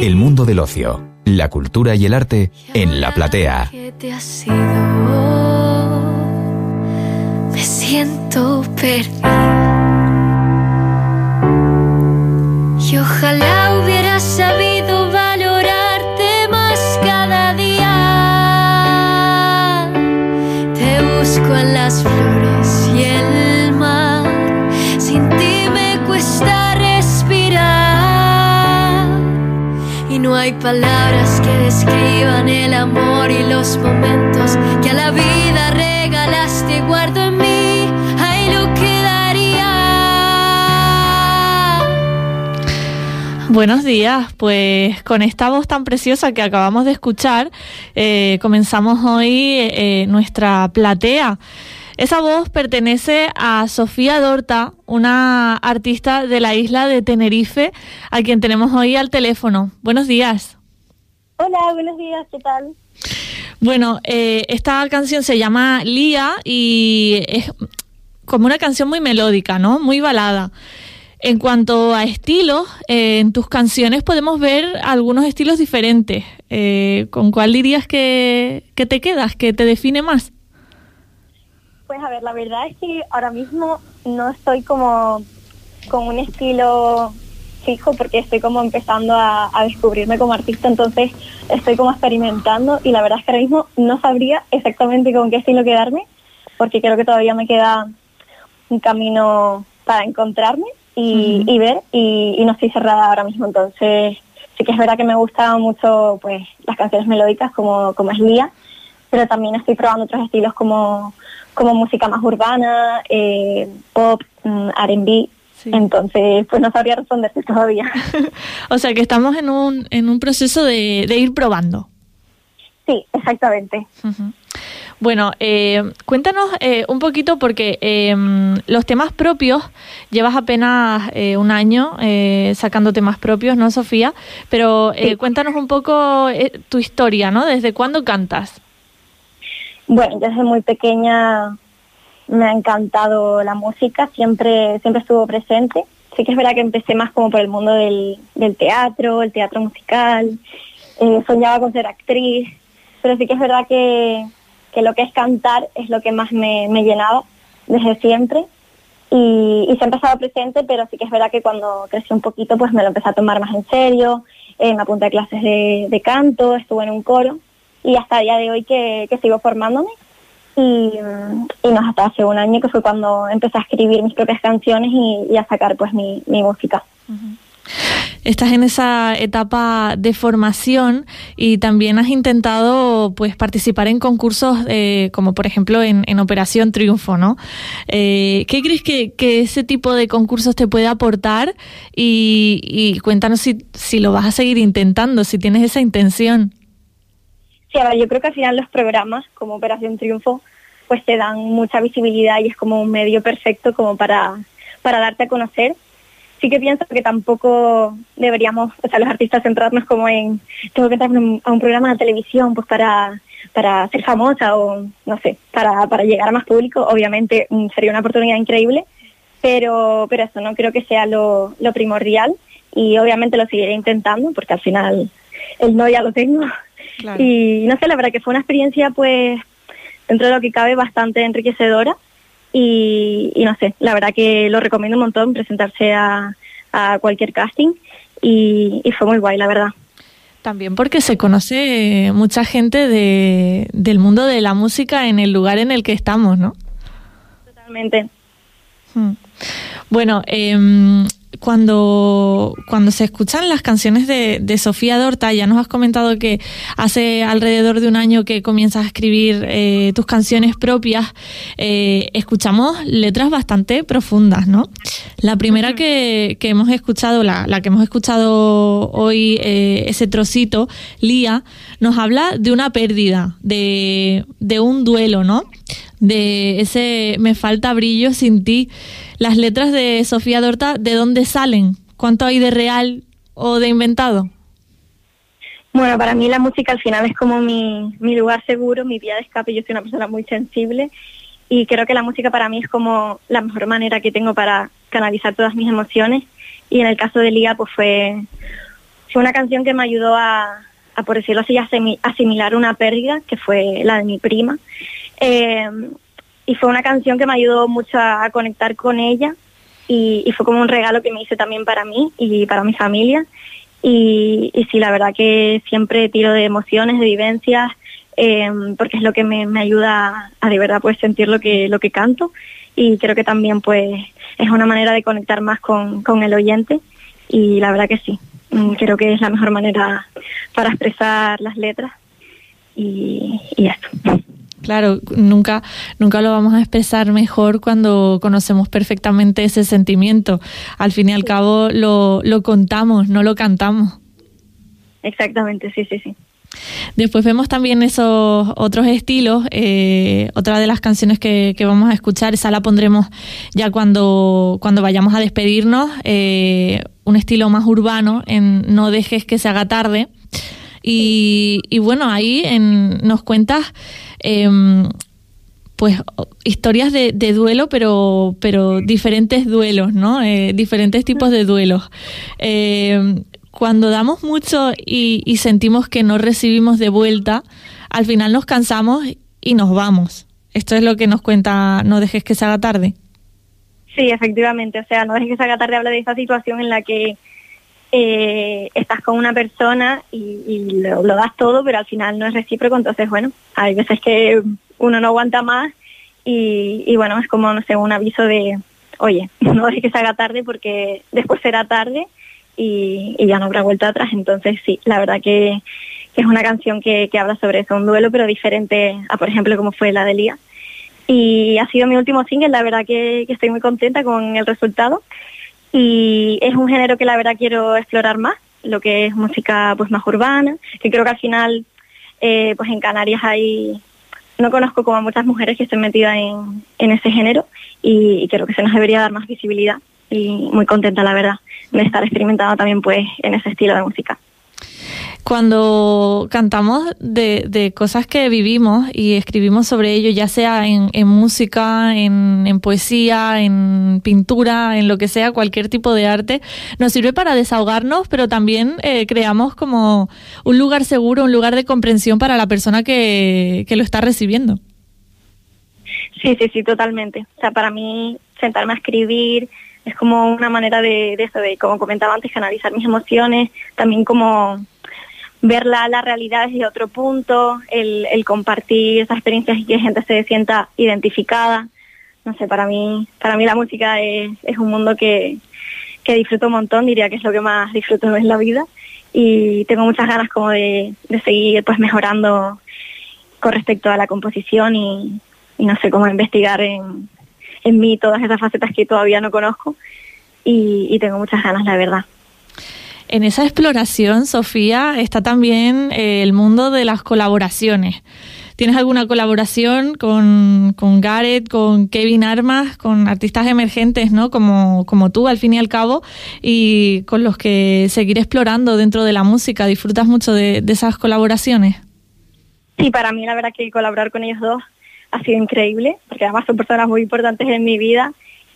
El mundo del ocio, la cultura y el arte en la platea. Me siento perdida. Y ojalá hay palabras que describan el amor y los momentos que a la vida regalaste. Guardo en mí, ahí lo quedaría. Buenos días, pues con esta voz tan preciosa que acabamos de escuchar, eh, comenzamos hoy eh, nuestra platea. Esa voz pertenece a Sofía Dorta, una artista de la isla de Tenerife, a quien tenemos hoy al teléfono. Buenos días. Hola, buenos días, ¿qué tal? Bueno, eh, esta canción se llama Lía y es como una canción muy melódica, ¿no? Muy balada. En cuanto a estilos, eh, en tus canciones podemos ver algunos estilos diferentes. Eh, ¿Con cuál dirías que, que te quedas, que te define más? Pues a ver, la verdad es que ahora mismo no estoy como con un estilo fijo porque estoy como empezando a, a descubrirme como artista, entonces estoy como experimentando y la verdad es que ahora mismo no sabría exactamente con qué estilo quedarme porque creo que todavía me queda un camino para encontrarme y, y ver y, y no estoy cerrada ahora mismo, entonces sí que es verdad que me gustan mucho pues las canciones melódicas como, como es Lía, pero también estoy probando otros estilos como, como música más urbana, eh, pop, mm, R&B, entonces pues no sabría responderte todavía. o sea que estamos en un, en un proceso de, de ir probando. Sí, exactamente. Bueno, eh, cuéntanos eh, un poquito porque eh, los temas propios, llevas apenas un año sacando temas propios, ¿no, Sofía? Pero eh, cuéntanos un poco tu historia, ¿no? ¿Desde cuándo cantas? Bueno, desde muy pequeña me ha encantado la música, siempre, siempre estuvo presente. Sí que es verdad que empecé más como por el mundo del, del teatro, el teatro musical, eh, soñaba con ser actriz, pero sí que es verdad que, que lo que es cantar es lo que más me, me llenaba desde siempre. Y, y siempre estaba presente, pero sí que es verdad que cuando crecí un poquito pues me lo empecé a tomar más en serio, eh, me apunté a clases de, de canto, estuve en un coro y hasta el día de hoy que, que sigo formándome y, y no hasta hace un año que fue cuando empecé a escribir mis propias canciones y, y a sacar pues mi, mi música. Estás en esa etapa de formación y también has intentado pues participar en concursos eh, como por ejemplo en, en Operación Triunfo, ¿no? Eh, ¿Qué crees que, que, ese tipo de concursos te puede aportar? Y, y cuéntanos si, si lo vas a seguir intentando, si tienes esa intención. Sí, a ver, yo creo que al final los programas como Operación Triunfo pues te dan mucha visibilidad y es como un medio perfecto como para, para darte a conocer. Sí que pienso que tampoco deberíamos, o sea, los artistas centrarnos como en tengo que entrar a un programa de televisión pues para, para ser famosa o no sé, para, para llegar a más público. Obviamente mm, sería una oportunidad increíble, pero, pero eso no creo que sea lo, lo primordial y obviamente lo seguiré intentando porque al final el no ya lo tengo. Claro. Y no sé, la verdad que fue una experiencia pues dentro de lo que cabe bastante enriquecedora y, y no sé, la verdad que lo recomiendo un montón presentarse a, a cualquier casting y, y, fue muy guay, la verdad. También porque se conoce mucha gente de, del mundo de la música en el lugar en el que estamos, ¿no? Totalmente. Hmm. Bueno, eh, cuando, cuando se escuchan las canciones de, de, Sofía Dorta, ya nos has comentado que hace alrededor de un año que comienzas a escribir eh, tus canciones propias, eh, escuchamos letras bastante profundas, ¿no? La primera que, que hemos escuchado, la, la, que hemos escuchado hoy, eh, ese trocito, Lía, nos habla de una pérdida, de, de un duelo, ¿no? De ese me falta brillo sin ti. Las letras de Sofía Dorta, ¿de dónde salen? ¿Cuánto hay de real o de inventado? Bueno, para mí la música al final es como mi, mi lugar seguro, mi vía de escape. Yo soy una persona muy sensible y creo que la música para mí es como la mejor manera que tengo para canalizar todas mis emociones. Y en el caso de Liga, pues fue, fue una canción que me ayudó a, a por decirlo así, a asimilar una pérdida, que fue la de mi prima. Eh, y fue una canción que me ayudó mucho a, conectar con ella y, fue como un regalo que me hice también para mí y para mi familia. Y, y sí, la verdad que siempre tiro de emociones, de vivencias, eh, porque es lo que me, me, ayuda a de verdad pues sentir lo que, lo que canto y creo que también pues es una manera de conectar más con, con el oyente y la verdad que sí, mm, creo que es la mejor manera para expresar las letras y, y esto. Claro, nunca, nunca lo vamos a expresar mejor cuando conocemos perfectamente ese sentimiento. Al fin y al cabo lo, lo contamos, no lo cantamos. Exactamente, sí, sí, sí. Después vemos también esos otros estilos. Eh, otra de las canciones que, que, vamos a escuchar, esa la pondremos ya cuando, cuando vayamos a despedirnos. Eh, un estilo más urbano en No dejes que se haga tarde. Y, y bueno, ahí en, nos cuentas eh, pues historias de, de, duelo, pero, pero diferentes duelos, ¿no? Eh, diferentes tipos de duelos. Eh, cuando damos mucho y, y, sentimos que no recibimos de vuelta, al final nos cansamos y nos vamos. Esto es lo que nos cuenta No dejes que se haga tarde. Sí, efectivamente. O sea, No dejes que se haga tarde habla de esa situación en la que eh, estás con una persona y, lo, das todo, pero al final no es recíproco, entonces bueno, hay veces que uno no aguanta más y, bueno, es como, no sé, un aviso de, oye, no dejes que se haga tarde porque después será tarde y, ya no habrá vuelta atrás, entonces sí, la verdad que, es una canción que, habla sobre eso, un duelo pero diferente a, por ejemplo, como fue la de Lía. Y ha sido mi último single, la verdad que estoy muy contenta con el resultado y es un género que la verdad quiero explorar más, lo que es música pues más urbana, que creo que al final eh, pues en Canarias hay, no conozco como a muchas mujeres que estén metidas en, en ese género y, y creo que se nos debería dar más visibilidad y muy contenta la verdad de estar experimentando también pues en ese estilo de música cuando cantamos de, de, cosas que vivimos y escribimos sobre ello, ya sea en, música, en, en, poesía, en pintura, en lo que sea, cualquier tipo de arte, nos sirve para desahogarnos, pero también eh, creamos como un lugar seguro, un lugar de comprensión para la persona que, que lo está recibiendo. Sí, sí, sí, totalmente. O sea, para mí sentarme a escribir es como una manera de, de eso, de como comentaba antes, canalizar mis emociones, también como ver la, realidad desde otro punto, el, el compartir esas experiencias y que gente se sienta identificada. No sé, para mí, para mí la música es, es un mundo que, que disfruto un montón, diría que es lo que más disfruto en la vida y tengo muchas ganas como de, de seguir pues mejorando con respecto a la composición y, y no sé cómo investigar en, en mí todas esas facetas que todavía no conozco y, y tengo muchas ganas, la verdad. En esa exploración, Sofía, está también eh, el mundo de las colaboraciones. ¿Tienes alguna colaboración con, con Gareth, con Kevin Armas, con artistas emergentes, ¿no? Como, como tú, al fin y al cabo, y con los que seguir explorando dentro de la música? ¿Disfrutas mucho de, de esas colaboraciones? Sí, para mí la verdad que colaborar con ellos dos ha sido increíble, porque además son personas muy importantes en mi vida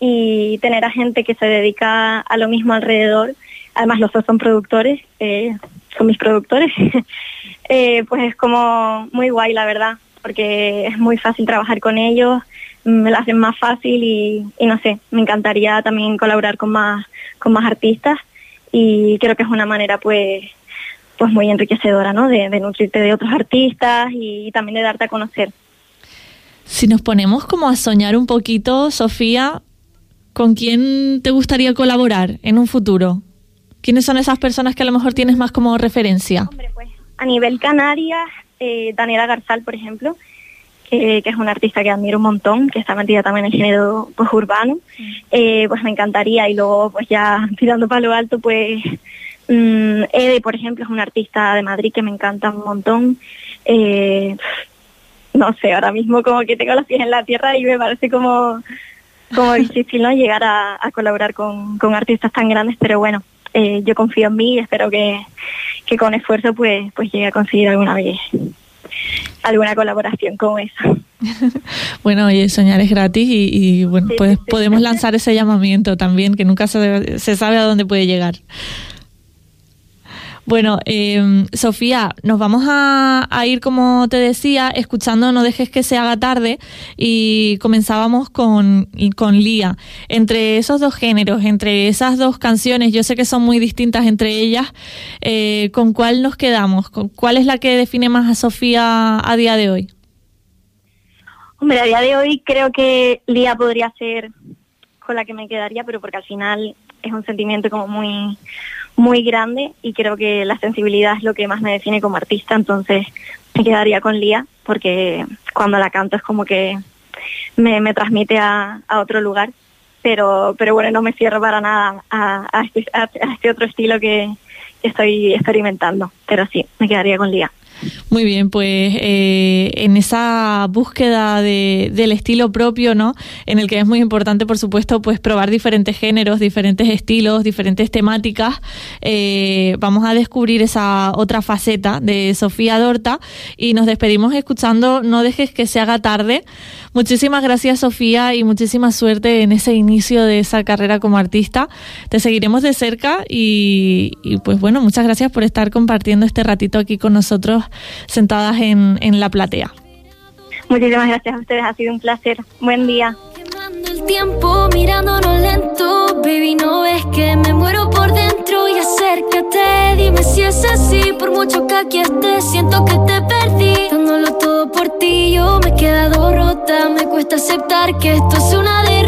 y tener a gente que se dedica a lo mismo alrededor además los dos son productores, eh, son mis productores, eh, pues es como muy guay la verdad, porque es muy fácil trabajar con ellos, me lo hacen más fácil y, no sé, me encantaría también colaborar con más, con más artistas y creo que es una manera pues pues muy enriquecedora, ¿no? De, nutrirte de otros artistas y también de darte a conocer. Si nos ponemos como a soñar un poquito, Sofía, ¿con quién te gustaría colaborar en un futuro? ¿Quiénes son esas personas que a lo mejor tienes más como referencia? Hombre, pues a nivel Canarias, eh, Daniela Garzal, por ejemplo, que, que, es una artista que admiro un montón, que está metida también en el género pues, urbano, sí. eh, pues me encantaría. Y luego, pues ya tirando para lo alto, pues um, Ede, por ejemplo, es una artista de Madrid que me encanta un montón. Eh, no sé, ahora mismo como que tengo los pies en la tierra y me parece como, como difícil ¿no? llegar a, a colaborar con, con artistas tan grandes, pero bueno, eh, yo confío en mí y espero que, que con esfuerzo pues, pues llegue a conseguir alguna vez alguna colaboración como esa. bueno, oye, soñar es gratis y, bueno, pues podemos lanzar ese llamamiento también, que nunca se, se sabe a dónde puede llegar. Bueno, eh, Sofía, nos vamos a, ir, como te decía, escuchando No dejes que se haga tarde y comenzábamos con, con Lía. Entre esos dos géneros, entre esas dos canciones, yo sé que son muy distintas entre ellas, eh, ¿con cuál nos quedamos? ¿Cuál es la que define más a Sofía a día de hoy? Hombre, a día de hoy creo que Lía podría ser con la que me quedaría, pero porque al final es un sentimiento como muy muy grande y creo que la sensibilidad es lo que más me define como artista, entonces me quedaría con Lía porque cuando la canto es como que me, me transmite a, a, otro lugar, pero, pero bueno, no me cierro para nada a, este, a este otro estilo que estoy experimentando, pero sí, me quedaría con Lía. Muy bien, pues eh, en esa búsqueda de, del estilo propio, ¿no? En el que es muy importante, por supuesto, pues probar diferentes géneros, diferentes estilos, diferentes temáticas. Eh, vamos a descubrir esa otra faceta de Sofía Dorta y nos despedimos escuchando No dejes que se haga tarde. Muchísimas gracias, Sofía, y muchísima suerte en ese inicio de esa carrera como artista. Te seguiremos de cerca y, y pues bueno, muchas gracias por estar compartiendo este ratito aquí con nosotros sentadas en, en la platea. Muchísimas gracias a ustedes, ha sido un placer. Buen día. El tiempo mirándonos lento, baby, no ves que me muero por dentro y acércate, dime si es así, por mucho que aquí estés, siento que te perdí, dándolo todo por ti, yo me he quedado rota, me cuesta aceptar que esto es una derrota.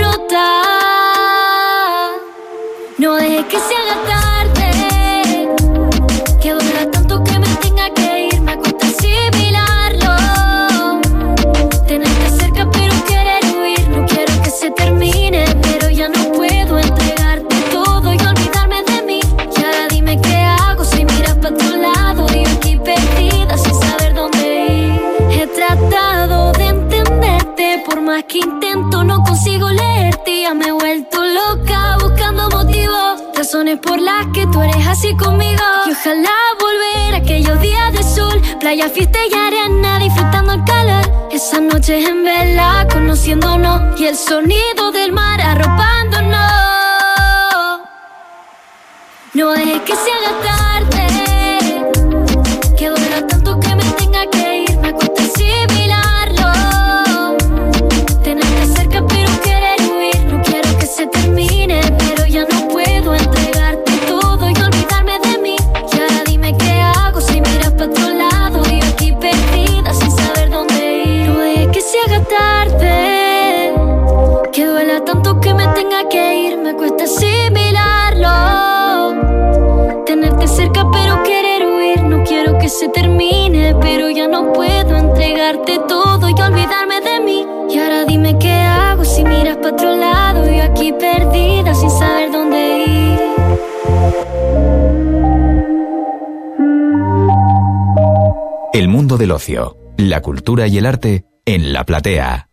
Que intento no consigo leerte, ya me he vuelto loca buscando motivos, razones por las que tú eres así conmigo. Y ojalá volver a aquellos días de sol, playa, fiesta y arena, disfrutando el calor. Esas noches en vela, conociéndonos y el sonido del mar arropándonos. No dejes que se haga tarde, se termine, pero ya no puedo entregarte todo y olvidarme de mí. Y ahora dime qué hago si miras para otro lado y aquí perdida sin saber dónde ir. El mundo del ocio, la cultura y el arte en la platea.